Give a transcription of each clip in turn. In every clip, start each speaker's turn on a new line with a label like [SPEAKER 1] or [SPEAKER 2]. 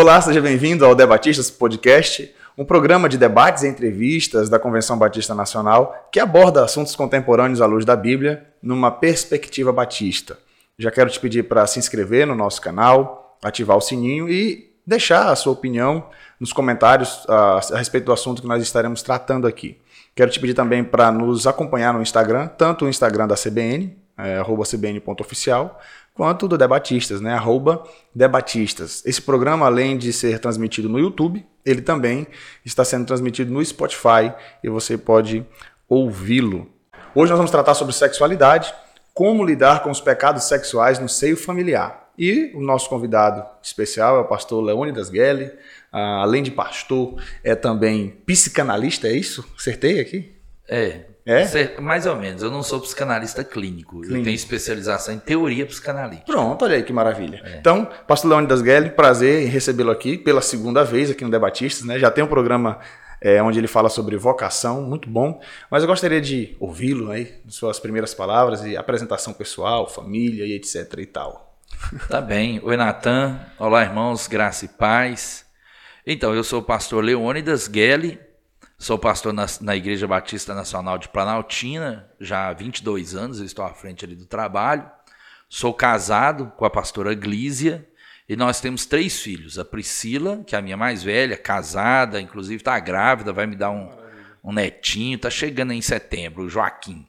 [SPEAKER 1] Olá, seja bem-vindo ao Debatistas Podcast, um programa de debates e entrevistas da Convenção Batista Nacional que aborda assuntos contemporâneos à luz da Bíblia numa perspectiva batista. Já quero te pedir para se inscrever no nosso canal, ativar o sininho e deixar a sua opinião nos comentários a, a respeito do assunto que nós estaremos tratando aqui. Quero te pedir também para nos acompanhar no Instagram, tanto o Instagram da CBN, é, cbn.oficial, quanto do Debatistas, né? Arroba Debatistas. Esse programa, além de ser transmitido no YouTube, ele também está sendo transmitido no Spotify e você pode ouvi-lo. Hoje nós vamos tratar sobre sexualidade, como lidar com os pecados sexuais no seio familiar. E o nosso convidado especial é o pastor Leônidas Gelli, ah, além de pastor, é também psicanalista, é isso? Acertei aqui?
[SPEAKER 2] É, é? Mais ou menos. Eu não sou psicanalista clínico. clínico. Eu tenho especialização em teoria psicanalítica.
[SPEAKER 1] Pronto, olha aí que maravilha. É. Então, Pastor Leônidas Gelli, prazer em recebê-lo aqui pela segunda vez aqui no Debatistas. Né? Já tem um programa é, onde ele fala sobre vocação, muito bom. Mas eu gostaria de ouvi-lo aí, suas primeiras palavras e apresentação pessoal, família e etc e tal.
[SPEAKER 2] Tá bem. Oi, Natan. Olá, irmãos. Graça e paz. Então, eu sou o pastor Leônidas Gelli, Sou pastor na, na, Igreja Batista Nacional de Planaltina, já há 22 anos, estou à frente ali do trabalho. Sou casado com a pastora Glísia e nós temos três filhos. A Priscila, que é a minha mais velha, casada, inclusive está grávida, vai me dar um, um netinho, está chegando em setembro, o Joaquim.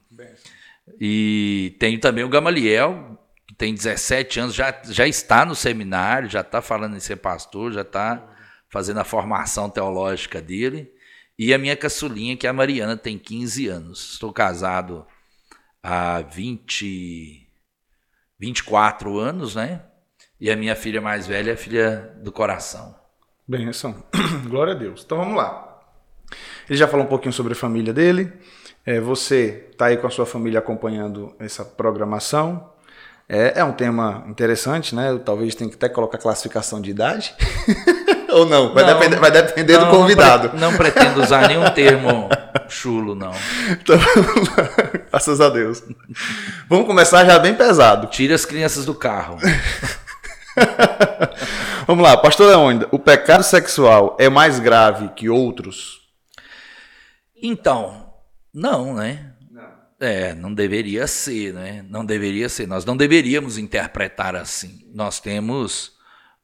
[SPEAKER 2] E tenho também o Gamaliel, que tem 17 anos, já, já está no seminário, já está falando em ser pastor, já está fazendo a formação teológica dele. E a minha caçulinha, que é a Mariana, tem 15 anos. Estou casado há 20, 24 anos, né? E a minha filha mais velha é a filha do coração.
[SPEAKER 1] Benção. Glória a Deus. Então vamos lá. Ele já falou um pouquinho sobre a família dele. É, você está aí com a sua família acompanhando essa programação. É, é um tema interessante, né? Talvez tenha que até colocar classificação de idade. Ou não? Vai não, depender, vai depender não, do convidado.
[SPEAKER 2] Não, pre, não, pretendo usar nenhum termo chulo, não. Então,
[SPEAKER 1] graças a Deus. Vamos começar já bem pesado.
[SPEAKER 2] Tira as crianças do carro.
[SPEAKER 1] Vamos lá, pastor Leônida, o pecado sexual é mais grave que outros?
[SPEAKER 2] Então, não, né? Não. É, não deveria ser, né? Não deveria ser. Nós não deveríamos interpretar assim. Nós temos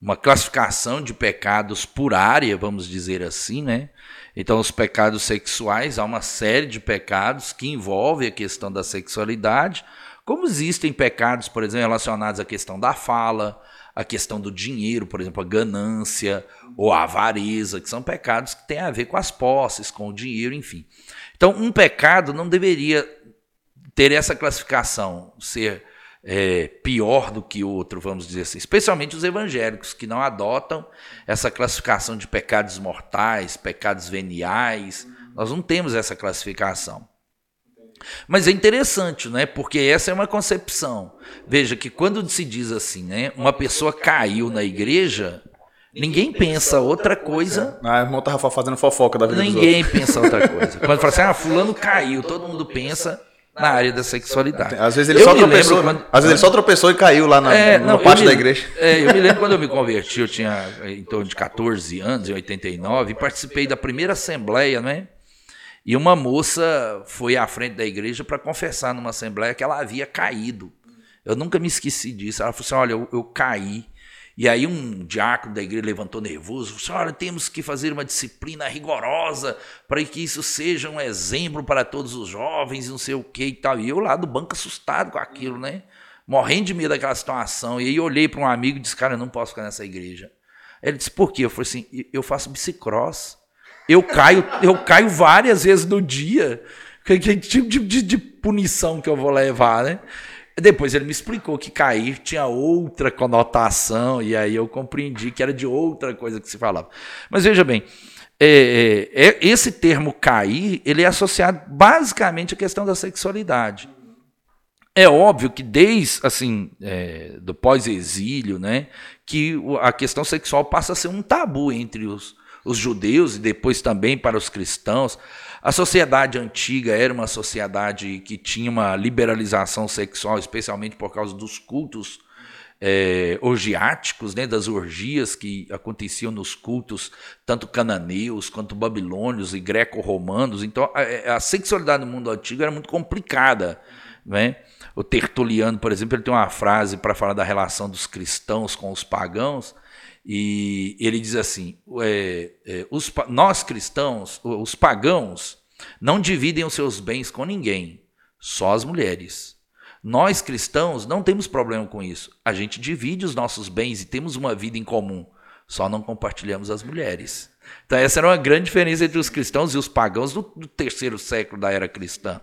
[SPEAKER 2] uma classificação de pecados por área, vamos dizer assim, né? Então, os pecados sexuais, há uma série de pecados que envolvem a questão da sexualidade, como existem pecados, por exemplo, relacionados à questão da fala, a questão do dinheiro, por exemplo, a ganância ou a avareza, que são pecados que têm a ver com as posses, com o dinheiro, enfim. Então, um pecado não deveria ter essa classificação, ser é, pior do que outro, vamos dizer assim. Especialmente os evangélicos, que não adotam essa classificação de pecados mortais, pecados veniais. Nós não temos essa classificação. Mas é interessante, né? Porque essa é uma concepção. Veja que quando se diz assim, né? Uma pessoa caiu na igreja, ninguém pensa outra coisa.
[SPEAKER 1] Ah, o irmão estava fazendo fofoca da vida
[SPEAKER 2] Ninguém pensa outra coisa. Quando fala assim, ah, fulano caiu, todo mundo pensa na área da sexualidade.
[SPEAKER 1] Às vezes ele, só tropeçou, quando... às vezes ele só tropeçou e caiu lá na, é, não, pátio me, da igreja.
[SPEAKER 2] É, eu me lembro quando eu me converti, eu tinha em torno de 14 anos, em 89, e participei da primeira assembleia, né? E uma moça foi à frente da igreja para confessar numa assembleia que ela havia caído. Eu nunca me esqueci disso. Ela falou assim: olha, eu, eu caí. E aí um diácono da igreja levantou nervoso, falou assim, olha, temos que fazer uma disciplina rigorosa para que isso seja um exemplo para todos os jovens, não sei o que e tal. E eu lá do banco assustado com aquilo, né? Morrendo de medo daquela situação. E aí olhei para um amigo e disse, cara, eu não posso ficar nessa igreja. Ele disse, por quê? Eu falei assim, eu faço bicicross. Eu caio, eu caio várias vezes no dia. Que, que tipo de, de, de punição que eu vou levar, né? Depois ele me explicou que cair tinha outra conotação, e aí eu compreendi que era de outra coisa que se falava. Mas veja bem, é, é, é, esse termo cair, ele é associado basicamente à questão da sexualidade. É óbvio que desde assim é, do pós-exílio, né, que a questão sexual passa a ser um tabu entre os, os judeus e depois também para os cristãos. A sociedade antiga era uma sociedade que tinha uma liberalização sexual, especialmente por causa dos cultos é, orgiáticos, né, das orgias que aconteciam nos cultos, tanto cananeus quanto babilônios e greco-romanos. Então, a, a, sexualidade no mundo antigo era muito complicada. Né? O Tertuliano, por exemplo, ele tem uma frase para falar da relação dos cristãos com os pagãos, e ele diz assim: é, é, os, nós cristãos, os pagãos, não dividem os seus bens com ninguém, só as mulheres. Nós cristãos não temos problema com isso. A gente divide os nossos bens e temos uma vida em comum, só não compartilhamos as mulheres. Então, essa era uma grande diferença entre os cristãos e os pagãos do, do terceiro século da era cristã.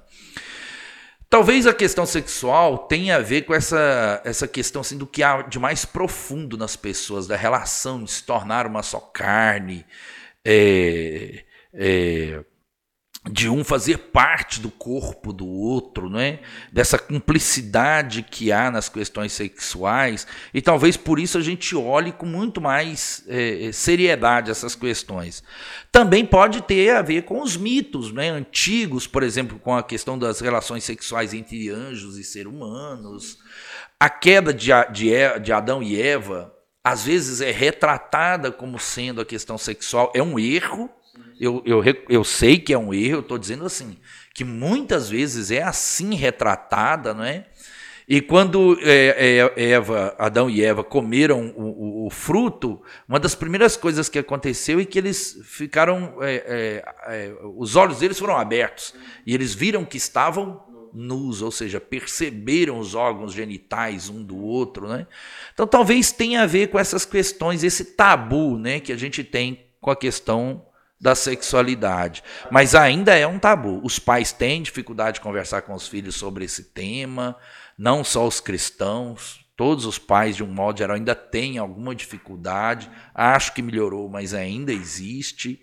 [SPEAKER 2] Talvez a questão sexual tenha a ver com essa, essa questão assim, do que há de mais profundo nas pessoas, da relação de se tornar uma só carne, é, é, de um fazer parte do corpo do outro, não é? Dessa cumplicidade que há nas questões sexuais e talvez por isso a gente olhe com muito mais é, seriedade essas questões. Também pode ter a ver com os mitos, né? Antigos, por exemplo, com a questão das relações sexuais entre anjos e seres humanos, a queda de, de, de Adão e Eva às vezes é retratada como sendo a questão sexual é um erro eu, eu, eu sei que é um erro, eu estou dizendo assim, que muitas vezes é assim retratada, não é? E quando é, é, Eva, Adão e Eva comeram o, o, o, fruto, uma das primeiras coisas que aconteceu é que eles ficaram, é, é, é os olhos deles foram abertos e eles viram que estavam nus, ou seja, perceberam os órgãos genitais um do outro, né? Então talvez tenha a ver com essas questões, esse tabu, né, que a gente tem com a questão da sexualidade. Mas ainda é um tabu. Os pais têm dificuldade de conversar com os filhos sobre esse tema, não só os cristãos, todos os pais, de um modo geral, ainda têm alguma dificuldade. Acho que melhorou, mas ainda existe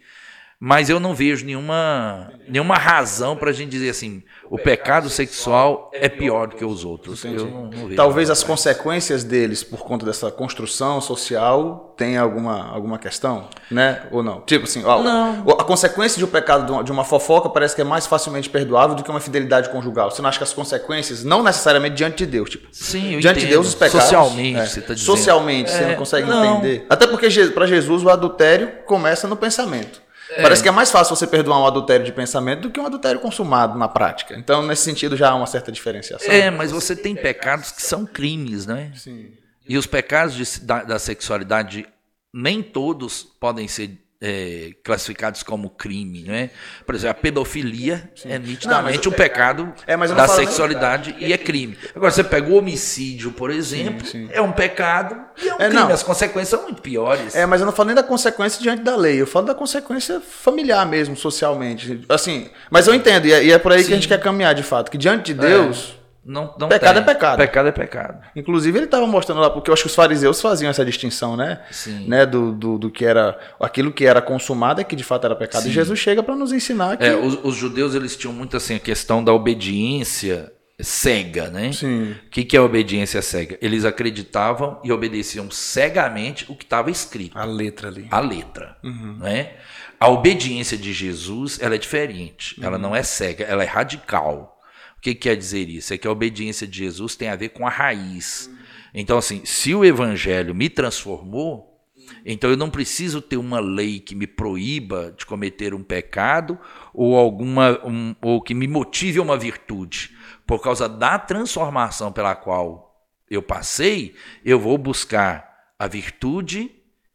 [SPEAKER 2] mas eu não vejo nenhuma, nenhuma razão para a gente dizer assim, o pecado sexual é pior do que os outros.
[SPEAKER 1] Não, não Talvez as consequências deles, por conta dessa construção social, tenha alguma, alguma questão, né? Ou não? Tipo assim, ó, não. a consequência de um pecado de uma fofoca parece que é mais facilmente perdoável do que uma fidelidade conjugal. Você não acha que as consequências, não necessariamente diante de Deus, tipo,
[SPEAKER 2] Sim,
[SPEAKER 1] diante
[SPEAKER 2] entendo.
[SPEAKER 1] de Deus os pecados.
[SPEAKER 2] Socialmente, é, você está dizendo.
[SPEAKER 1] Socialmente, é, você não consegue não. entender. Até porque para Jesus o adultério começa no pensamento. É. Parece que é mais fácil você perdoar um adultério de pensamento do que um adultério consumado na prática. Então, nesse sentido, já há uma certa diferenciação.
[SPEAKER 2] É, mas você tem pecados que são crimes, né?
[SPEAKER 1] Sim.
[SPEAKER 2] E os pecados de, da, da sexualidade, nem todos podem ser é, classificados como crime, né? Por exemplo, a pedofilia Sim. é nitidamente não, um pecado é, da sexualidade e é crime. Agora, você pega o homicídio, por exemplo, sim, sim. é um pecado e é um é, crime. Não. As consequências são muito piores.
[SPEAKER 1] É, mas eu não falo nem da consequência diante da lei, eu falo da consequência familiar mesmo, socialmente. Assim, mas eu entendo, e é, e é por aí que a gente quer caminhar de fato, que diante de é. Deus
[SPEAKER 2] não, não
[SPEAKER 1] pecado
[SPEAKER 2] tem.
[SPEAKER 1] é pecado.
[SPEAKER 2] Pecado é pecado.
[SPEAKER 1] Inclusive, ele estava mostrando lá, porque eu acho que os fariseus faziam essa distinção, né?
[SPEAKER 2] Sim.
[SPEAKER 1] né? Do, do, do, que era. Aquilo que era consumado é que de fato era pecado. Sim. E Jesus chega para nos ensinar que.
[SPEAKER 2] É, os, os, judeus eles tinham muito assim a questão da obediência cega, né?
[SPEAKER 1] Sim.
[SPEAKER 2] O que, que é obediência cega? Eles acreditavam e obedeciam cegamente o que estava escrito.
[SPEAKER 1] A letra ali.
[SPEAKER 2] A letra.
[SPEAKER 1] Uhum.
[SPEAKER 2] Né? A obediência de Jesus ela é diferente. Uhum. Ela não é cega, ela é radical. O que, quer dizer isso? É que a obediência de Jesus tem a ver com a raiz. Então, assim, se o evangelho me transformou, então eu não preciso ter uma lei que me proíba de cometer um pecado ou alguma um, ou que me motive a uma virtude. Por causa da transformação pela qual eu passei, eu vou buscar a virtude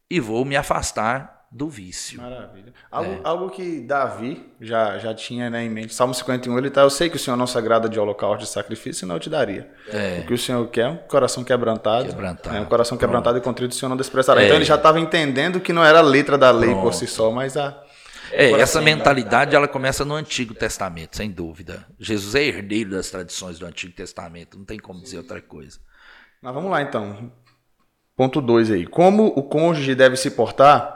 [SPEAKER 2] e vou me afastar do vício.
[SPEAKER 1] Maravilha. Algo, é. algo que Davi já, já tinha né, em mente. Salmo 51, ele está, eu sei que o Senhor não sagrada de holocausto de sacrifício, senão eu te daria.
[SPEAKER 2] É.
[SPEAKER 1] O que o Senhor quer é um coração quebrantado.
[SPEAKER 2] Quebrantado.
[SPEAKER 1] É, um coração Pronto. quebrantado e contrito o Senhor não desprezará. É. Então ele já estava entendendo que não era a letra da lei Pronto. por si só, mas a...
[SPEAKER 2] É, essa mentalidade ela começa no Antigo Testamento, sem dúvida. Jesus é herdeiro das tradições do Antigo Testamento, não tem como dizer outra coisa.
[SPEAKER 1] Mas vamos lá então. Ponto 2 aí. Como o cônjuge deve se portar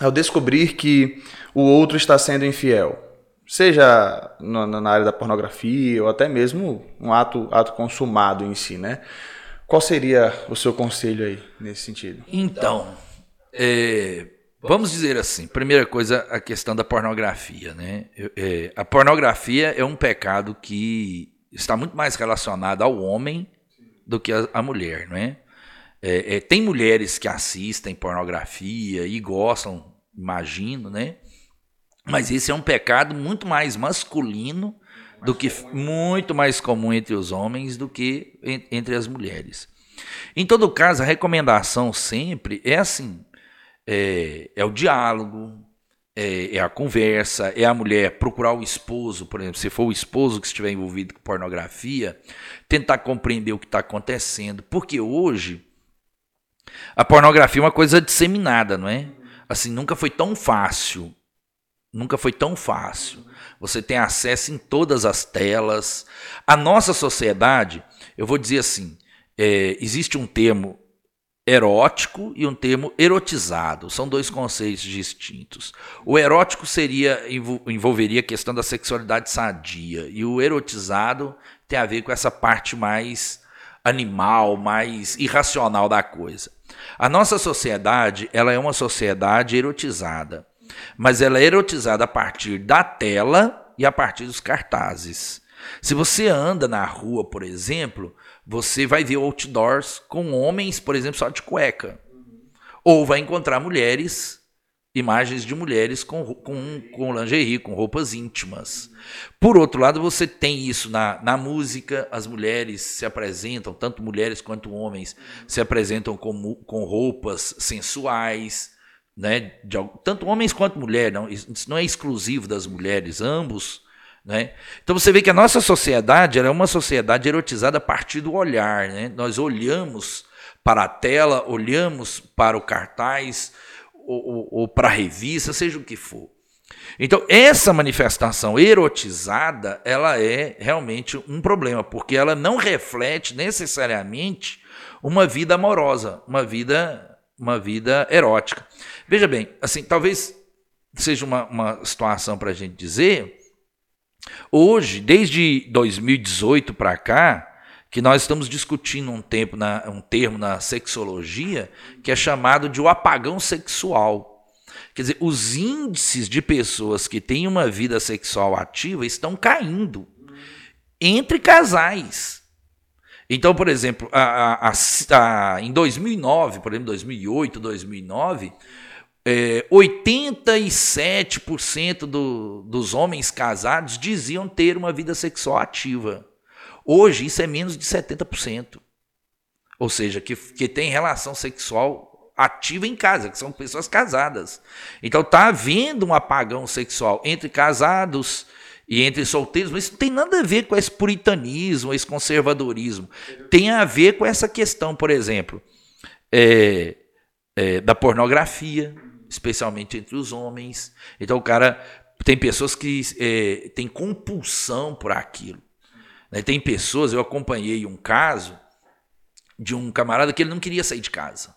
[SPEAKER 1] ao descobrir que o outro está sendo infiel, seja na área da pornografia ou até mesmo um ato, ato consumado em si, né? Qual seria o seu conselho aí nesse sentido?
[SPEAKER 2] Então, é, vamos dizer assim, primeira coisa, a questão da pornografia, né? É, a pornografia é um pecado que está muito mais relacionado ao homem do que a, a mulher, não é? É, é, tem mulheres que assistem pornografia e gostam, imagino, né? Mas esse é um pecado muito mais masculino do que muito mais comum entre os homens do que entre as mulheres. Em todo caso, a recomendação sempre é assim: é, é o diálogo, é, é, a conversa, é a mulher procurar o esposo, por exemplo, se for o esposo que estiver envolvido com pornografia, tentar compreender o que está acontecendo, porque hoje a pornografia é uma coisa disseminada, não é? Assim, nunca foi tão fácil, nunca foi tão fácil. Você tem acesso em todas as telas. A nossa sociedade, eu vou dizer assim, é, existe um termo erótico e um termo erotizado. São dois conceitos distintos. O erótico seria envolveria a questão da sexualidade sadia e o erotizado tem a ver com essa parte mais animal, mais irracional da coisa. A nossa sociedade, ela é uma sociedade erotizada, mas ela é erotizada a partir da tela e a partir dos cartazes. Se você anda na rua, por exemplo, você vai ver outdoors com homens, por exemplo, só de cueca. Ou vai encontrar mulheres, imagens de mulheres com, com, com lingerie, com roupas íntimas. Por outro lado, você tem isso na, na música, as mulheres se apresentam, tanto mulheres quanto homens, se apresentam com, com roupas sensuais, né? De, tanto homens quanto mulheres, não, isso não é exclusivo das mulheres, ambos né? Então você vê que a nossa sociedade é uma sociedade erotizada a partir do olhar. Né? Nós olhamos para a tela, olhamos para o cartaz ou, ou, para revista, seja o que for. Então, essa manifestação erotizada, ela é realmente um problema, porque ela não reflete necessariamente uma vida amorosa, uma vida, uma vida erótica. Veja bem, assim, talvez seja uma, uma situação para a gente dizer Hoje, desde 2018 para cá, que nós estamos discutindo um, tempo na, um termo na sexologia que é chamado de o apagão sexual. Quer dizer, os índices de pessoas que têm uma vida sexual ativa estão caindo entre casais. Então, por exemplo, a, a, a, em 2009, por exemplo, 2008, 2009, é, 87% do, dos homens casados diziam ter uma vida sexual ativa. Hoje isso é menos de 70%. Ou seja, que, que tem relação sexual ativa em casa, que são pessoas casadas. Então está havendo um apagão sexual entre casados e entre solteiros, mas isso não tem nada a ver com esse puritanismo, esse conservadorismo. Tem a ver com essa questão, por exemplo, é, é, da pornografia, especialmente entre os homens. Então o cara tem pessoas que é, têm compulsão por aquilo. Né? Tem pessoas, eu acompanhei um caso de um camarada que ele não queria sair de casa.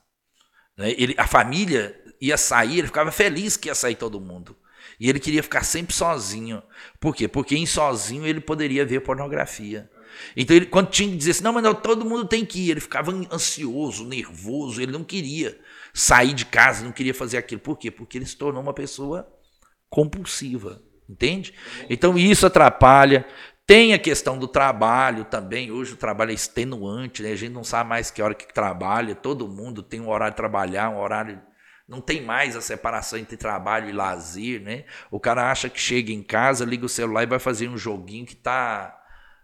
[SPEAKER 2] Né? Ele, a família ia sair, ele ficava feliz que ia sair todo mundo. E ele queria ficar sempre sozinho. Por quê? Porque em sozinho ele poderia ver pornografia. Então, ele, quando tinha que dizer assim, não, mas não, todo mundo tem que ir, ele ficava ansioso, nervoso, ele não queria sair de casa, não queria fazer aquilo. Por quê? Porque ele se tornou uma pessoa compulsiva, entende? Então isso atrapalha. Tem a questão do trabalho também. Hoje o trabalho é extenuante, né? A gente não sabe mais que hora que trabalha. Todo mundo tem um horário de trabalhar, um horário não tem mais a separação entre trabalho e lazer, né? O cara acha que chega em casa, liga o celular e vai fazer um joguinho que tá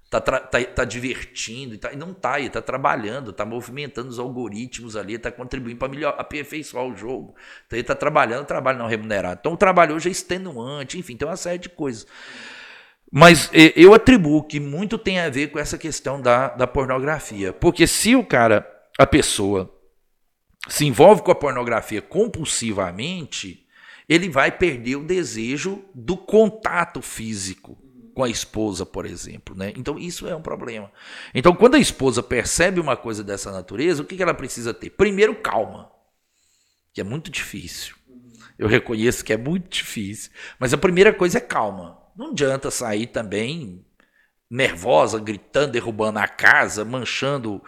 [SPEAKER 2] tá, tá, tá divertindo, tá, e não tá, ele tá trabalhando, tá movimentando os algoritmos ali, tá contribuindo para aperfeiçoar o jogo. Então ele tá trabalhando, trabalho não remunerado. Então o trabalho hoje é extenuante, enfim, tem uma série de coisas. Mas eu atribuo que muito tem a ver com essa questão da, da pornografia. Porque se o cara, a pessoa, se envolve com a pornografia compulsivamente, ele vai perder o desejo do contato físico com a esposa, por exemplo. Né? Então, isso é um problema. Então, quando a esposa percebe uma coisa dessa natureza, o que ela precisa ter? Primeiro, calma, que é muito difícil. Eu reconheço que é muito difícil. Mas a primeira coisa é calma. Não adianta sair também nervosa, gritando, derrubando a casa, manchando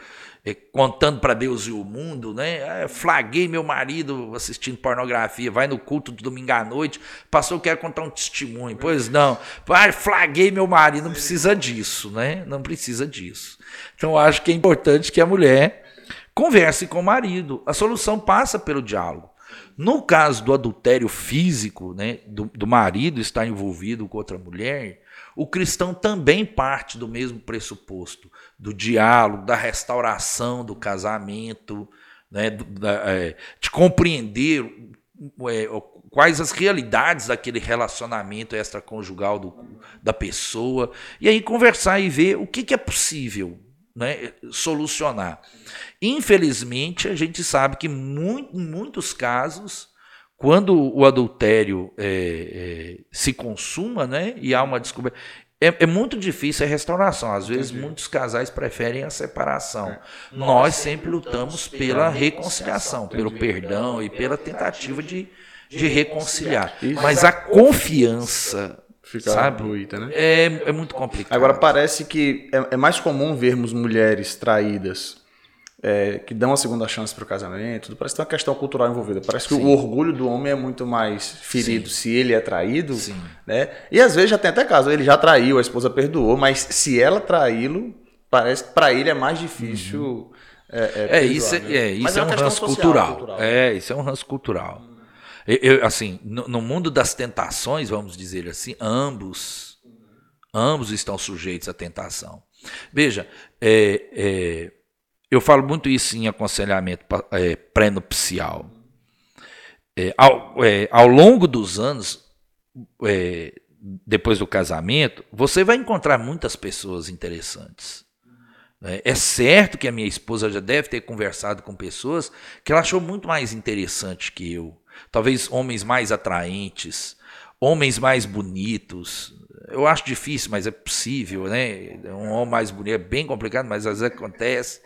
[SPEAKER 2] é, contando para Deus e o mundo, né? É, flaguei meu marido assistindo pornografia, vai no culto de domingo à noite, passou quer contar um testemunho. Pois não, ah, flaguei meu marido, não precisa disso, né? Não precisa disso. Então acho que é importante que a mulher converse com o marido. A solução passa pelo diálogo. No caso do adultério físico, né, do, do marido estar envolvido com outra mulher, o cristão também parte do mesmo pressuposto, do diálogo, da restauração do casamento, né, é, de compreender é, quais as realidades daquele relacionamento extraconjugal do, da pessoa, e aí conversar e ver o que, que é possível né, solucionar. Infelizmente, a gente sabe que muito, em muitos casos, quando o adultério é, é, se consuma né, e há uma descoberta, é, é, muito difícil a restauração. Às vezes, Entendi. muitos casais preferem a separação. É. Nós sempre lutamos pela reconciliação, pelo perdão e pela tentativa de, de reconciliar. Mas a confiança.
[SPEAKER 1] Fica sabe? Ruída, né?
[SPEAKER 2] é, é muito complicado.
[SPEAKER 1] Agora, parece que é, é mais comum vermos mulheres traídas é, que dão a segunda chance para o casamento, parece que tem uma questão cultural envolvida. Parece que Sim. o orgulho do homem é muito mais ferido Sim. se ele é traído, Sim. né? E às vezes já tem até caso, ele já traiu, a esposa perdoou, mas se ela traí-lo, parece que para ele é mais difícil. Uhum.
[SPEAKER 2] É, é, é, isso, é, é isso é, é um ranço cultural. cultural. É, isso é um ranço cultural. Eu, eu, assim, no, no, mundo das tentações, vamos dizer assim, ambos, ambos estão sujeitos à tentação. Veja, é, é eu falo muito isso em aconselhamento é, pré-nupcial. É, ao, é, ao, longo dos anos, é, depois do casamento, você vai encontrar muitas pessoas interessantes. Né? É certo que a minha esposa já deve ter conversado com pessoas que ela achou muito mais interessante que eu. Talvez homens mais atraentes, homens mais bonitos. Eu acho difícil, mas é possível, né? Um homem mais bonito é bem complicado, mas às vezes acontece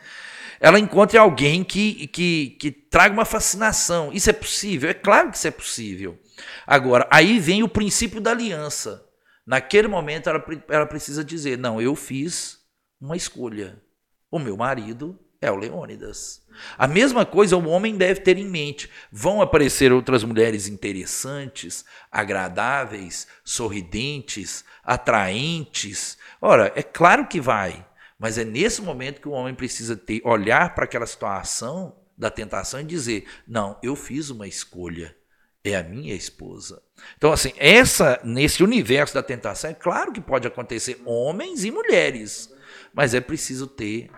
[SPEAKER 2] ela encontre alguém que, que, que traga uma fascinação. Isso é possível? É claro que isso é possível. Agora, aí vem o princípio da aliança. Naquele momento, ela, ela precisa dizer: não, eu fiz uma escolha. O meu marido é o Leônidas. A mesma coisa o homem deve ter em mente. Vão aparecer outras mulheres interessantes, agradáveis, sorridentes, atraentes. Ora, é claro que vai. Mas é nesse momento que o homem precisa ter, olhar para aquela situação da tentação e dizer: não, eu fiz uma escolha, é a minha esposa. Então, assim, essa nesse universo da tentação, é claro que pode acontecer homens e mulheres, mas é preciso ter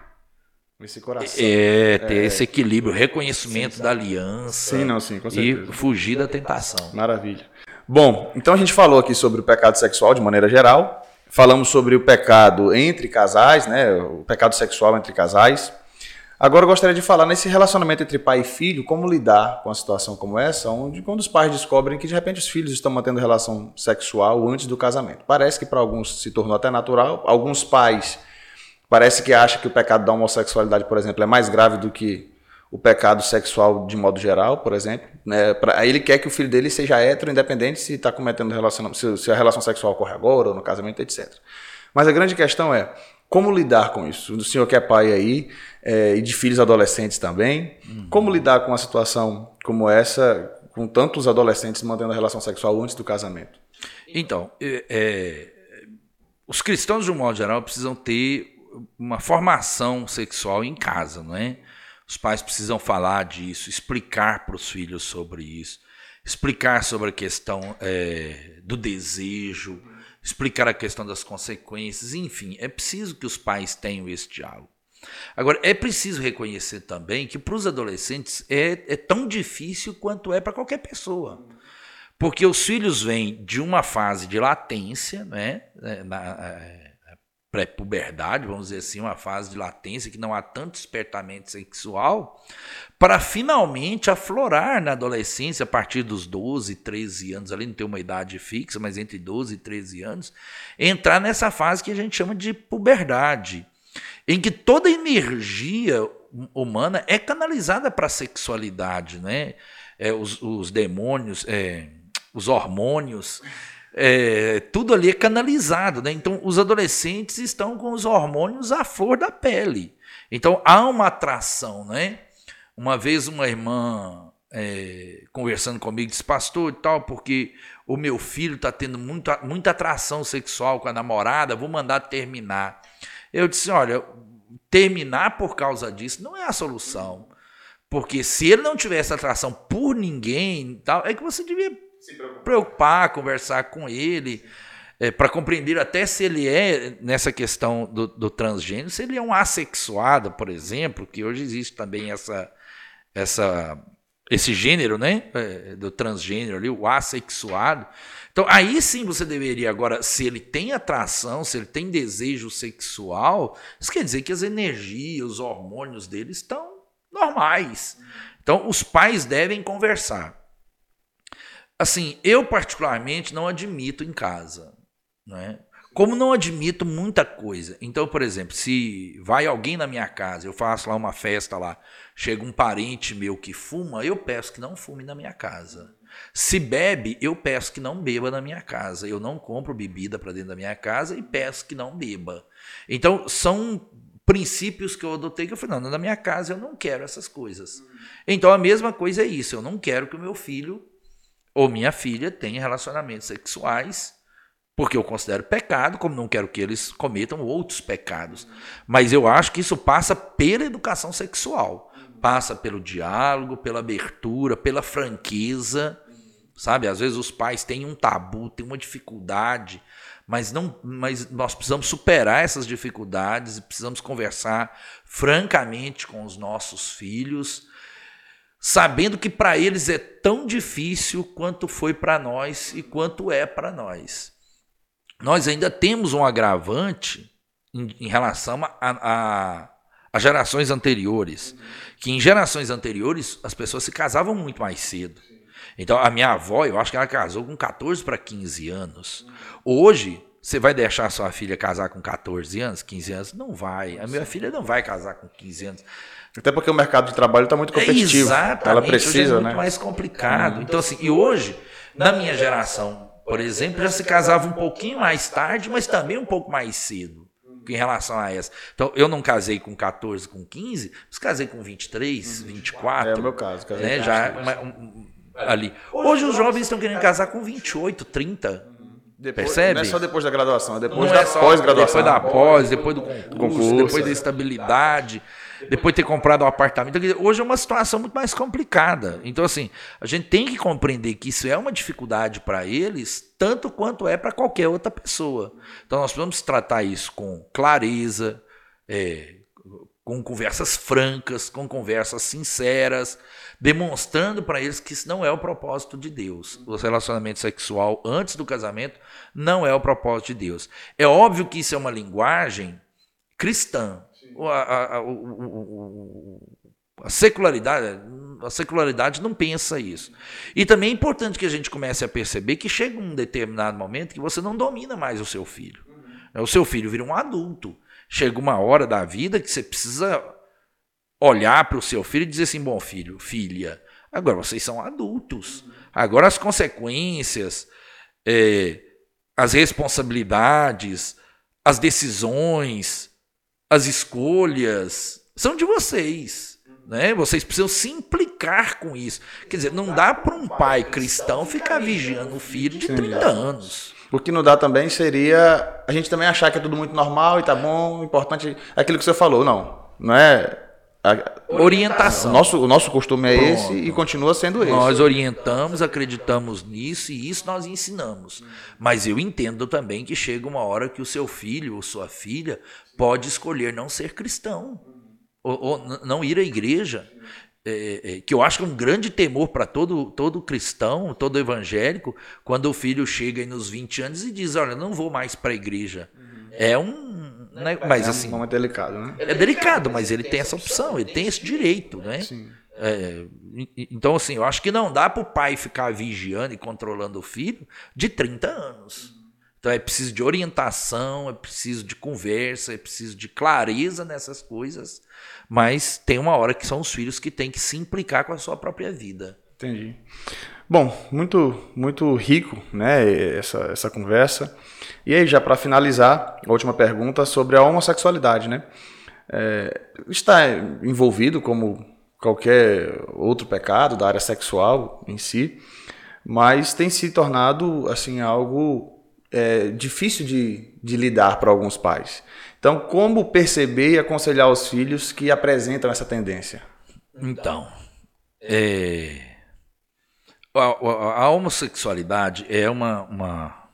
[SPEAKER 1] esse coração.
[SPEAKER 2] É, ter é, esse equilíbrio, reconhecimento sim, da aliança.
[SPEAKER 1] Sim, não, sim, com certeza.
[SPEAKER 2] E fugir da tentação.
[SPEAKER 1] Maravilha. Bom, então a gente falou aqui sobre o pecado sexual de maneira geral. Falamos sobre o pecado entre casais, né? O pecado sexual entre casais. Agora eu gostaria de falar nesse relacionamento entre pai e filho, como lidar com uma situação como essa, onde quando os pais descobrem que de repente os filhos estão mantendo relação sexual antes do casamento. Parece que para alguns se tornou até natural, alguns pais parece que acham que o pecado da homossexualidade, por exemplo, é mais grave do que o pecado sexual de modo geral, por exemplo. Né? Pra, ele quer que o filho dele seja hétero, independente se está cometendo se, se, a relação sexual ocorre agora ou no casamento, etc. Mas a grande questão é como lidar com isso. O senhor que é pai aí é, e de filhos adolescentes também, uhum. como lidar com uma situação como essa, com tantos adolescentes mantendo a relação sexual antes do casamento?
[SPEAKER 2] Então, é, é, os cristãos de um modo geral precisam ter uma formação sexual em casa, não é? Os pais precisam falar disso, explicar para os filhos sobre isso, explicar sobre a questão é, do desejo, explicar a questão das consequências, enfim, é preciso que os pais tenham esse diálogo. Agora, é preciso reconhecer também que para os adolescentes é, é tão difícil quanto é para qualquer pessoa. Porque os filhos vêm de uma fase de latência, né? Na, é, pré-puberdade, vamos dizer assim, uma fase de latência que não há tanto despertamento sexual, para finalmente aflorar na adolescência, a partir dos 12, 13 anos, ali não tem uma idade fixa, mas entre 12 e 13 anos, entrar nessa fase que a gente chama de puberdade, em que toda energia humana é canalizada para a sexualidade, né? É, os, os demônios, é, os hormônios é, tudo ali é canalizado, né? Então, os adolescentes estão com os hormônios à flor da pele. Então, há uma atração, né? Uma vez uma irmã é, conversando comigo disse, pastor e tal, porque o meu filho está tendo muita, muita atração sexual com a namorada, vou mandar terminar. Eu disse, olha, terminar por causa disso não é a solução. Porque se ele não tivesse atração por ninguém, tal, é que você devia preocupar, preocupar conversar com ele, é, para compreender até se ele é, nessa questão do, do, transgênero, se ele é um assexuado, por exemplo, que hoje existe também essa, essa, esse gênero né, é, do transgênero ali, o assexuado. Então, aí sim você deveria, agora, se ele tem atração, se ele tem desejo sexual, isso quer dizer que as energias, os hormônios dele estão normais. Então, os pais devem conversar. Assim, eu particularmente não admito em casa. Né? Como não admito muita coisa. Então, por exemplo, se vai alguém na minha casa, eu faço lá uma festa lá, chega um parente meu que fuma, eu peço que não fume na minha casa. Se bebe, eu peço que não beba na minha casa. Eu não compro bebida para dentro da minha casa e peço que não beba. Então, são princípios que eu adotei que eu falei, não, na minha casa eu não quero essas coisas. Então, a mesma coisa é isso. Eu não quero que o meu filho ou minha filha tenha relacionamentos sexuais porque eu considero pecado, como não quero que eles cometam outros pecados. Mas eu acho que isso passa pela educação sexual, passa pelo diálogo, pela abertura, pela franqueza, sabe? Às vezes os pais têm um tabu, têm uma dificuldade, mas não, mas nós precisamos superar essas dificuldades e precisamos conversar francamente com os nossos filhos, sabendo que para eles é tão difícil quanto foi para nós e quanto é para nós nós ainda temos um agravante em, em relação a, a, a, gerações anteriores. Que em gerações anteriores as pessoas se casavam muito mais cedo. Então a minha avó, eu acho que ela casou com 14 para 15 anos. Hoje, você vai deixar sua filha casar com 14 anos, 15 anos? Não vai. A minha filha não vai casar com 15 anos.
[SPEAKER 1] Até porque o mercado de trabalho está muito competitivo.
[SPEAKER 2] É exatamente. Ela precisa, hoje é muito né? mais complicado. Então, assim, e hoje, na minha geração, por exemplo, já se casava um pouquinho mais tarde, mas também um pouco mais cedo em relação a essa. Então, eu não casei com 14, com 15, mas casei com 23, 24.
[SPEAKER 1] É o meu caso, casei
[SPEAKER 2] né? Já uma, um, ali. Hoje os jovens estão querendo casar com 28, 30. Depois, Percebe?
[SPEAKER 1] Não é só depois da graduação, é depois não da é pós-graduação.
[SPEAKER 2] Depois da pós, depois do concurso, concurso depois da estabilidade depois de ter comprado um apartamento. Hoje é uma situação muito mais complicada. Então, assim, a gente tem que compreender que isso é uma dificuldade para eles, tanto quanto é para qualquer outra pessoa. Então, nós precisamos tratar isso com clareza, é, com conversas francas, com conversas sinceras, demonstrando para eles que isso não é o propósito de Deus. O relacionamento sexual antes do casamento não é o propósito de Deus. É óbvio que isso é uma linguagem cristã a, a, a, secularidade, a secularidade não pensa isso. E também é importante que a gente comece a perceber que chega um determinado momento que você não domina mais o seu filho. O seu filho vira um adulto. Chega uma hora da vida que você precisa olhar para o seu filho e dizer assim: bom, filho, filha, agora vocês são adultos. Agora as consequências, é, as responsabilidades, as decisões, as escolhas são de vocês. Né? Vocês precisam se implicar com isso. Quer dizer, não dá para um pai cristão ficar vigiando o filho de 30 anos.
[SPEAKER 1] O que não dá também seria a gente também achar que é tudo muito normal e tá bom, importante é aquilo que você falou, não. Não é
[SPEAKER 2] orientação.
[SPEAKER 1] O nosso, o nosso costume é Pronto. esse e continua sendo esse.
[SPEAKER 2] Nós orientamos, acreditamos nisso e isso nós ensinamos. Mas eu entendo também que chega uma hora que o seu filho ou sua filha pode escolher não ser cristão ou, ou não ir à igreja. É, é, que eu acho que é um grande temor para todo, todo cristão, todo evangélico, quando o filho chega nos 20 anos e diz: Olha, não vou mais para a igreja. Uhum. É um. Né, mas, assim,
[SPEAKER 1] é um momento delicado, né?
[SPEAKER 2] É delicado, mas ele tem essa opção, ele tem esse direito, né? Sim. É, então, assim, eu acho que não dá para o pai ficar vigiando e controlando o filho de 30 anos. Então é preciso de orientação, é preciso de conversa, é preciso de clareza nessas coisas, mas tem uma hora que são os filhos que têm que se implicar com a sua própria vida.
[SPEAKER 1] Entendi. Bom, muito muito rico, né, essa, essa conversa. E aí já para finalizar, a última pergunta sobre a homossexualidade, né? É, está envolvido como qualquer outro pecado da área sexual em si, mas tem se tornado assim algo é, difícil de, de lidar para alguns pais. Então, como perceber e aconselhar os filhos que apresentam essa tendência?
[SPEAKER 2] Então, é, a, a, a, homossexualidade é uma, uma,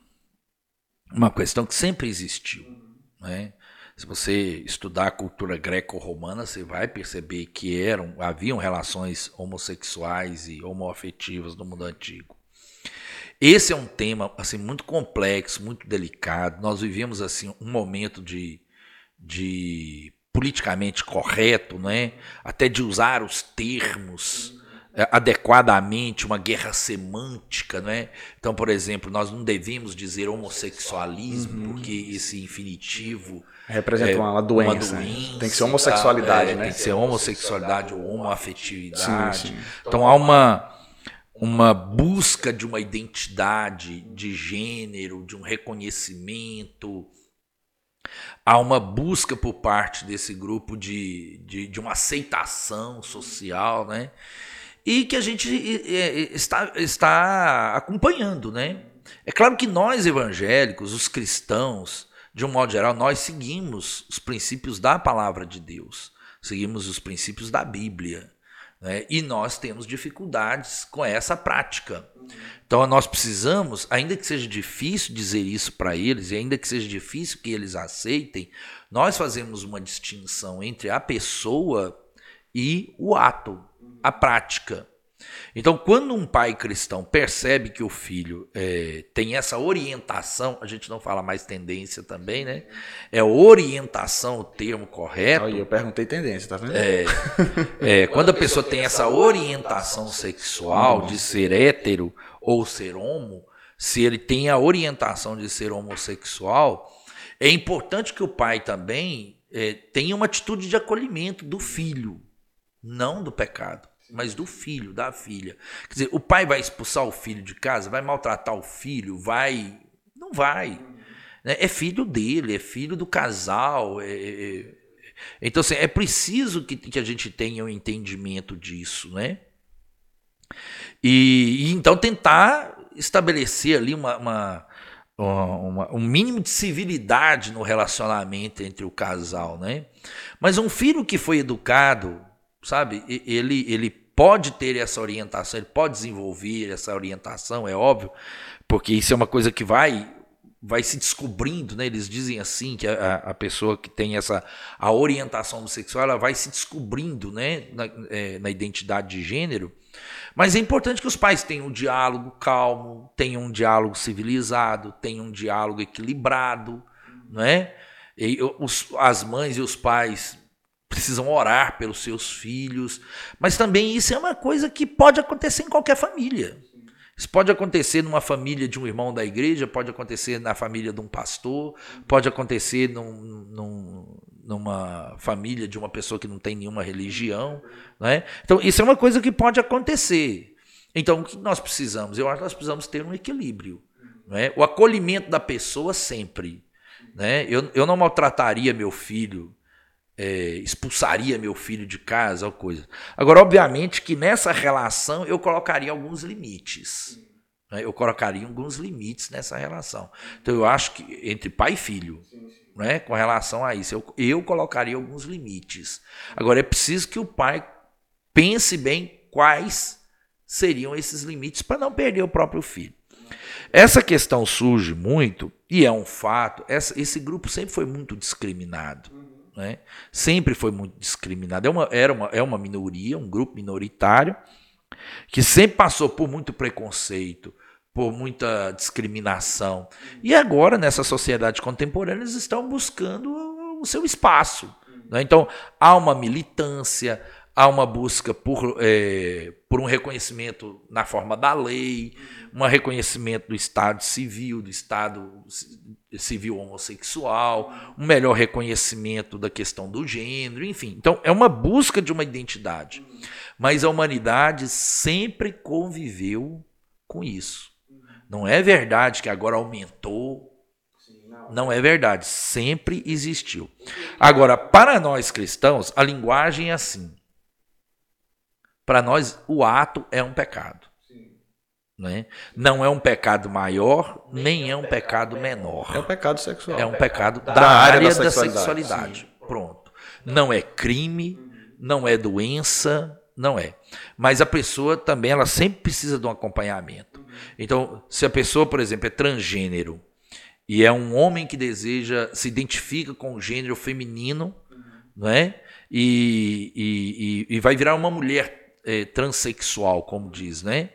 [SPEAKER 2] uma questão que sempre existiu. Né? Se você estudar a cultura greco-romana, você vai perceber que eram, haviam relações homossexuais e homoafetivas no mundo antigo. Esse é um tema assim muito complexo, muito delicado. Nós vivemos assim um momento de, de politicamente correto, né? Até de usar os termos é, adequadamente uma guerra semântica, né? Então, por exemplo, nós não devemos dizer homossexualismo uhum. porque esse infinitivo
[SPEAKER 1] representa é, uma, doença. uma, doença. Tem que ser homossexualidade,
[SPEAKER 2] é,
[SPEAKER 1] né?
[SPEAKER 2] Tem que ser homossexualidade ou homoafetividade. Sim, sim. Então há uma uma busca de uma identidade de gênero, de um reconhecimento. Há uma busca por parte desse grupo de, de, de uma aceitação social, né? e que a gente está, está acompanhando, né? É claro que nós evangélicos, os cristãos, de um modo geral, nós seguimos os princípios da palavra de Deus, seguimos os princípios da Bíblia. Né? E nós temos dificuldades com essa prática. Então nós precisamos, ainda que seja difícil dizer isso para eles, e ainda que seja difícil que eles aceitem, nós fazemos uma distinção entre a pessoa e o ato a prática. Então, quando um pai cristão percebe que o filho é, tem essa orientação, a gente não fala mais tendência também, né? É orientação o termo correto.
[SPEAKER 1] eu perguntei tendência, tá vendo?
[SPEAKER 2] É, é, quando a pessoa tem essa orientação sexual de ser hétero ou ser homo, se ele tem a orientação de ser homossexual, é importante que o pai também é, tenha uma atitude de acolhimento do filho não do pecado, mas do filho, da filha. Quer dizer, o pai vai expulsar o filho de casa, vai maltratar o filho, vai. Não vai. Né? É filho dele, é filho do casal. É... é, é. Então, assim, é preciso que, que a gente tenha um entendimento disso, né? E, e então tentar estabelecer ali uma, uma, um mínimo de civilidade no relacionamento entre o casal, né? Mas um filho que foi educado sabe? Ele, ele pode ter essa orientação, ele pode desenvolver essa orientação, é óbvio, porque isso é uma coisa que vai vai se descobrindo, né? Eles dizem assim que a, a pessoa que tem essa a orientação sexual, ela vai se descobrindo, né? Na, é, na identidade de gênero. Mas é importante que os pais tenham um diálogo calmo, tenham um diálogo civilizado, tenham um diálogo equilibrado, não é? E os, as mães e os pais precisam orar pelos seus filhos, mas também isso é uma coisa que pode acontecer em qualquer família. Isso pode acontecer numa família de um irmão da igreja, pode acontecer na família de um pastor, pode acontecer num, num, numa família de uma pessoa que não tem nenhuma religião. Né? Então, isso é uma coisa que pode acontecer. Então, o que nós precisamos? Eu acho que nós precisamos ter um equilíbrio. Né? O acolhimento da pessoa sempre. Né? Eu, eu não maltrataria meu filho é, expulsaria meu filho de casa ou coisa. Agora, obviamente que nessa relação eu colocaria alguns limites. Né? Eu colocaria alguns limites nessa relação. Então eu acho que entre pai e filho, né, com relação a isso, eu, eu colocaria alguns limites. Agora é preciso que o pai pense bem quais seriam esses limites para não perder o próprio filho. Essa questão surge muito, e é um fato, essa, esse grupo sempre foi muito discriminado né? sempre foi muito discriminado. É uma, era uma, é uma minoria, um grupo minoritário, que sempre passou por muito preconceito, por muita discriminação. E agora, nessa sociedade contemporânea, eles estão buscando o seu espaço. Né? Então, há uma militância, há uma busca por, é, por um reconhecimento na forma da lei, um reconhecimento do Estado civil, do Estado civil homossexual, um melhor reconhecimento da questão do gênero, enfim. Então, é uma busca de uma identidade. Mas a humanidade sempre conviveu com isso. Não é verdade que agora aumentou. Não é verdade, sempre existiu. Agora, para nós cristãos, a linguagem é assim. Para nós, o ato é um pecado. Né? Não é um pecado maior, nem é um pecado menor.
[SPEAKER 1] É um pecado sexual.
[SPEAKER 2] É um pecado da, da área, da sexualidade. Da sexualidade. Pronto. Não é crime, não é doença, não é. Mas a pessoa também, ela sempre precisa de um acompanhamento. Então, se a pessoa, por exemplo, é transgênero e é um homem que deseja, se identifica com o gênero feminino, né? E, e, e vai virar uma mulher é, transexual, como diz, né?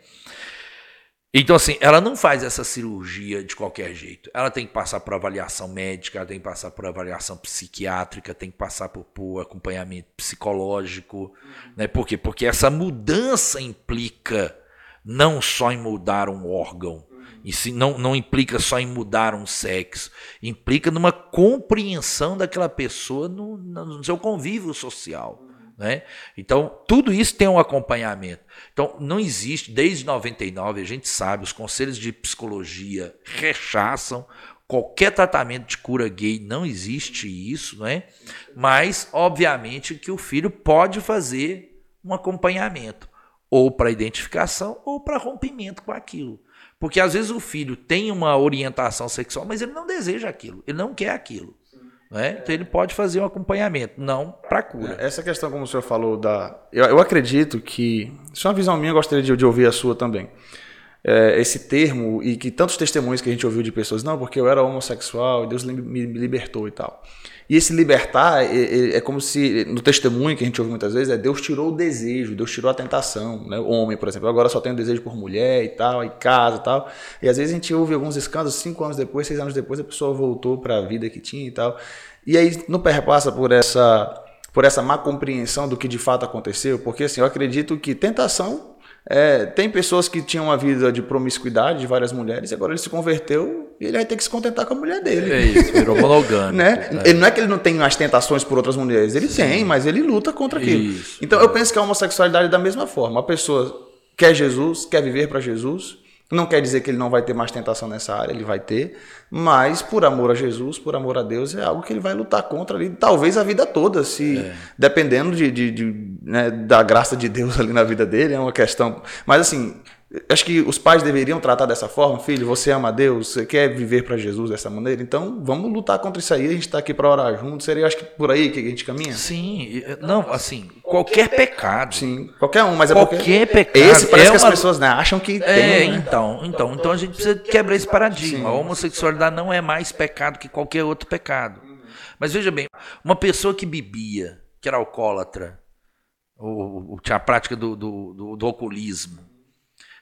[SPEAKER 2] Então, assim, ela não faz essa cirurgia de qualquer jeito. Ela tem que passar por avaliação médica, ela tem que passar por avaliação psiquiátrica, tem que passar por, por acompanhamento psicológico. Né? Por quê? Porque essa mudança implica não só em mudar um órgão, e se não, não implica só em mudar um sexo, implica numa compreensão daquela pessoa no, no seu convívio social. Né? Então, tudo isso tem um acompanhamento. Então, não existe, desde 99, a gente sabe, os conselhos de psicologia rechaçam qualquer tratamento de cura gay, não existe isso, né? Mas, obviamente, que o filho pode fazer um acompanhamento, ou para identificação, ou para rompimento com aquilo. Porque às vezes o filho tem uma orientação sexual, mas ele não deseja aquilo, ele não quer aquilo. Né? Então ele pode fazer um acompanhamento, não para cura.
[SPEAKER 1] Essa questão, como o senhor falou, da, eu, eu acredito que. Isso é uma visão minha, eu gostaria de, de ouvir a sua também. É, esse termo, e que tantos testemunhos que a gente ouviu de pessoas, não, porque eu era homossexual e Deus me libertou e tal. E esse libertar é, é, como se, no testemunho que a gente ouve muitas vezes, é Deus tirou o desejo, Deus tirou a tentação. Né? O homem, por exemplo, agora só tem o desejo por mulher e tal, e casa e tal. E às vezes a gente ouve alguns escândalos, cinco anos depois, seis anos depois, a pessoa voltou para a vida que tinha e tal. E aí não perpassa por essa, por essa má compreensão do que de fato aconteceu, porque assim, eu acredito que tentação é, tem pessoas que tinham uma vida de promiscuidade de várias mulheres e agora ele se converteu e ele vai ter que se contentar com a mulher dele.
[SPEAKER 2] É isso, virou monogâmico.
[SPEAKER 1] né? É. Ele não é que ele não tem as tentações por outras mulheres, ele Sim. tem, mas ele luta contra aquilo. Isso, então é. eu penso que a homossexualidade é da mesma forma. A pessoa quer Jesus, quer viver para Jesus, não quer dizer que ele não vai ter mais tentação nessa área, ele vai ter, mas por amor a Jesus, por amor a Deus, é algo que ele vai lutar contra ali, talvez a vida toda, se é. dependendo de, de, de né, da graça de Deus ali na vida dele, é uma questão. Mas assim, Acho que os pais deveriam tratar dessa forma, filho. Você ama Deus, você quer viver para Jesus dessa maneira, então vamos lutar contra isso aí. A gente está aqui para orar junto. Seria, acho que por aí que a gente caminha.
[SPEAKER 2] Sim, não, assim, qualquer pecado.
[SPEAKER 1] Sim, qualquer um, mas é
[SPEAKER 2] qualquer
[SPEAKER 1] porque
[SPEAKER 2] pecado.
[SPEAKER 1] Esse parece é que uma... as pessoas né, acham que
[SPEAKER 2] é, tem. Né? Então, então, então a gente precisa quebrar esse paradigma. Sim. A homossexualidade não é mais pecado que qualquer outro pecado. Mas veja bem, uma pessoa que bebia, que era alcoólatra, ou, ou tinha a prática do, do, do, do alcoolismo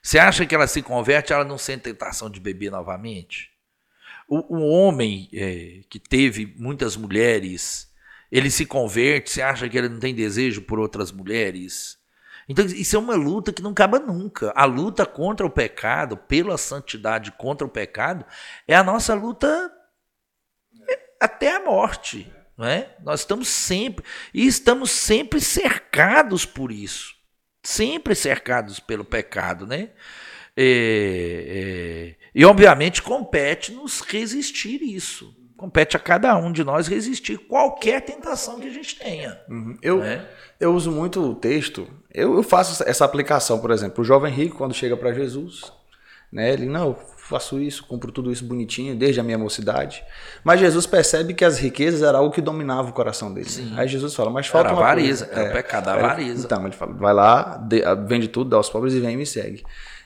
[SPEAKER 2] você acha que ela se converte, ela não sente tentação de beber novamente? O, o homem é, que teve muitas mulheres, ele se converte, você acha que ele não tem desejo por outras mulheres? Então, isso é uma luta que não acaba nunca. A luta contra o pecado, pela santidade contra o pecado, é a nossa luta até a morte. Não é? Nós estamos sempre, e estamos sempre cercados por isso sempre cercados pelo pecado, né? É, é, e obviamente compete-nos resistir isso. Compete a cada um de nós resistir qualquer tentação que a gente tenha.
[SPEAKER 1] Uhum. Eu, né? eu uso muito o texto, eu, eu faço essa aplicação, por exemplo, o jovem rico, quando chega para Jesus, né, ele, não, faço isso, compro tudo isso bonitinho desde a minha mocidade. Mas Jesus percebe que as riquezas era algo que dominava o coração dele. Sim. Aí Jesus fala, mas falta
[SPEAKER 2] era
[SPEAKER 1] uma
[SPEAKER 2] avariza,
[SPEAKER 1] coisa.
[SPEAKER 2] Era é, o pecado da avariza.
[SPEAKER 1] Então, ele fala, vai lá, vende tudo, dá aos pobres e vem e me segue.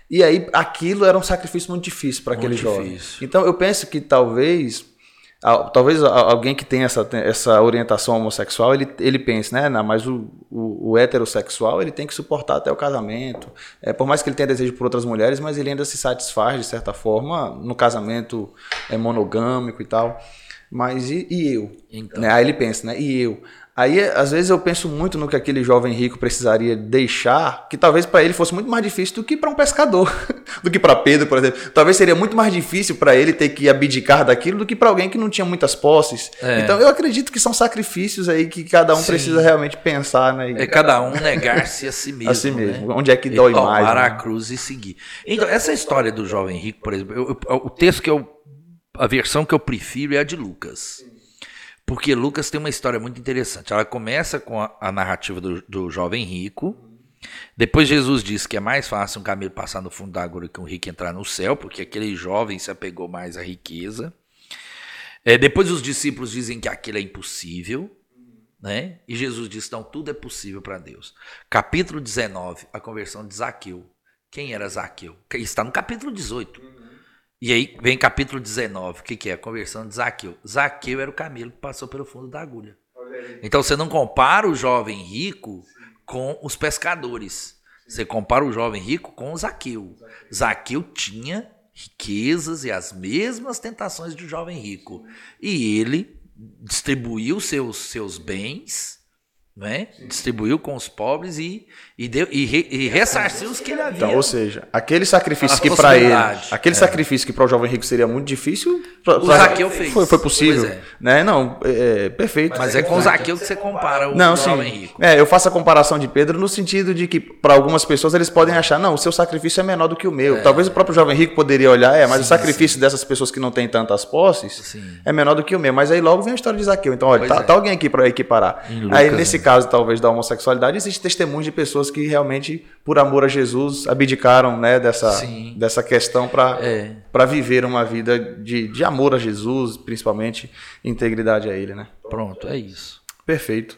[SPEAKER 1] E aí aquilo era um sacrifício muito difícil para aquele difícil. jovem. Então eu penso que talvez talvez alguém que tem essa, essa orientação homossexual, ele, ele pense, né, não, mas o, o, o, heterossexual ele tem que suportar até o casamento. É, por mais que ele tenha desejo por outras mulheres, mas ele ainda se satisfaz, de certa forma, no casamento é, monogâmico e tal. Mas e, e eu? Então. Né? Aí ele pensa, né? E eu? Aí, às vezes, eu penso muito no que aquele jovem rico precisaria deixar, que talvez para ele fosse muito mais difícil do que para um pescador, do que para Pedro, por exemplo. Talvez seria muito mais difícil para ele ter que abdicar daquilo do que para alguém que não tinha muitas posses. É. Então, eu acredito que são sacrifícios aí que cada um Sim. precisa realmente pensar, né?
[SPEAKER 2] É cada um negar-se a si mesmo.
[SPEAKER 1] a si mesmo. Né? Onde é que dói e mais?
[SPEAKER 2] Tomar né? a cruz e seguir. Então, essa história do jovem rico, por exemplo, eu, eu, o texto que eu. A versão que eu prefiro é a de Lucas. Porque Lucas tem uma história muito interessante. Ela começa com a, a narrativa do, do, jovem rico, Depois Jesus disse que é mais fácil um camelo passar no fundo da agulha que um rico entrar no céu, porque aquele jovem se apegou mais à riqueza. É, depois os discípulos dizem que aquilo é impossível, né? E Jesus disse: não, tudo é possível para Deus. Capítulo 19, a conversão de Zaqueu. Quem era Zaqueu? Está no capítulo 18. E aí vem capítulo 19. O que, que é? A conversão de Zaqueu. Zaqueu era o camelo que passou pelo fundo da agulha. Então você não compara o jovem rico com os pescadores. Você compara o jovem rico com o Zaqueu. Zaqueu tinha riquezas e as mesmas tentações do jovem rico. E ele distribuiu seus, seus bens né? Distribuiu com os pobres e, e, deu, e, re, e ressarciu os que ele havia.
[SPEAKER 1] Então, ou seja, aquele sacrifício que para ele, aquele é. sacrifício que para o jovem rico seria muito difícil,
[SPEAKER 2] pra, o Zaqueu fez.
[SPEAKER 1] Foi, foi possível, é. né? Não, é, é perfeito.
[SPEAKER 2] Mas é com o Zaqueu que você compara o não, jovem sim. rico.
[SPEAKER 1] É, eu faço a comparação de Pedro no sentido de que para algumas pessoas eles podem achar, não, o seu sacrifício é menor do que o meu. É. Talvez o próprio jovem rico poderia olhar, é, mas sim, o sacrifício sim. dessas pessoas que não têm tantas posses é menor do que o meu. Mas aí logo vem a história de Zaqueu. Então, olha, tá, é. tá, alguém aqui para equiparar. aí nesse? Caso talvez da homossexualidade, existe testemunho de pessoas que realmente, por amor a Jesus, abdicaram né, dessa, dessa questão para é. viver uma vida de, de amor a Jesus, principalmente integridade a Ele. Né?
[SPEAKER 2] Pronto, é isso.
[SPEAKER 1] Perfeito.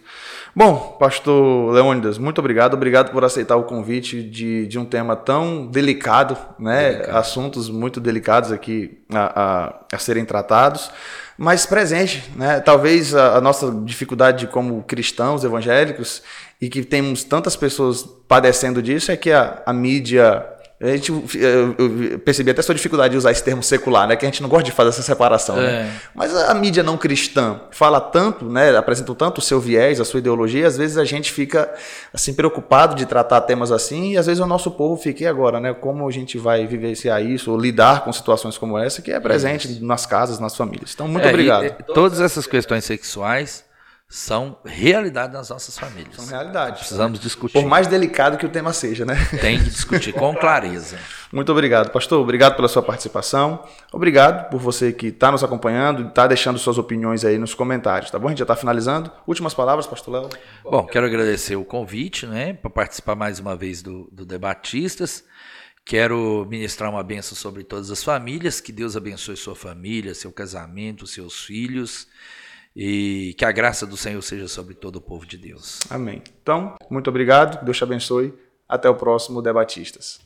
[SPEAKER 1] Bom, pastor Leônidas, muito obrigado. Obrigado por aceitar o convite de, de um tema tão delicado, né? Delicado. Assuntos muito delicados aqui a, a, a serem tratados mas presente, né? Talvez a, a, nossa dificuldade como cristãos evangélicos e que temos tantas pessoas padecendo disso é que a, a mídia a gente, eu percebi até sua dificuldade de usar esse termo secular, né? Que a gente não gosta de fazer essa separação. Né? É. Né? Mas a mídia não cristã fala tanto, né? Apresenta tanto o seu viés, a sua ideologia, às vezes a gente fica assim preocupado de tratar temas assim, e às vezes o nosso povo fica e agora, né? Como a gente vai vivenciar isso, ou lidar com situações como essa, que é presente isso. nas casas, nas famílias. Então, muito é, obrigado. E,
[SPEAKER 2] todas essas questões sexuais são realidade nas nossas famílias.
[SPEAKER 1] São realidade.
[SPEAKER 2] Precisamos discutir.
[SPEAKER 1] Por mais delicado que o tema seja, né?
[SPEAKER 2] Tem que discutir com clareza.
[SPEAKER 1] Muito obrigado, pastor. Obrigado pela sua participação. Obrigado por você que está nos acompanhando e está deixando suas opiniões aí nos comentários, tá bom? A gente já está finalizando. Últimas palavras, pastor Léo.
[SPEAKER 2] Bom, quero agradecer o convite, né, para participar mais uma vez do, do Debatistas. Quero ministrar uma benção sobre todas as famílias. Que Deus abençoe sua família, seu casamento, seus filhos e que a graça do Senhor seja sobre todo o povo de Deus.
[SPEAKER 1] Amém. Então, muito obrigado, Deus te abençoe. Até o próximo Debatistas.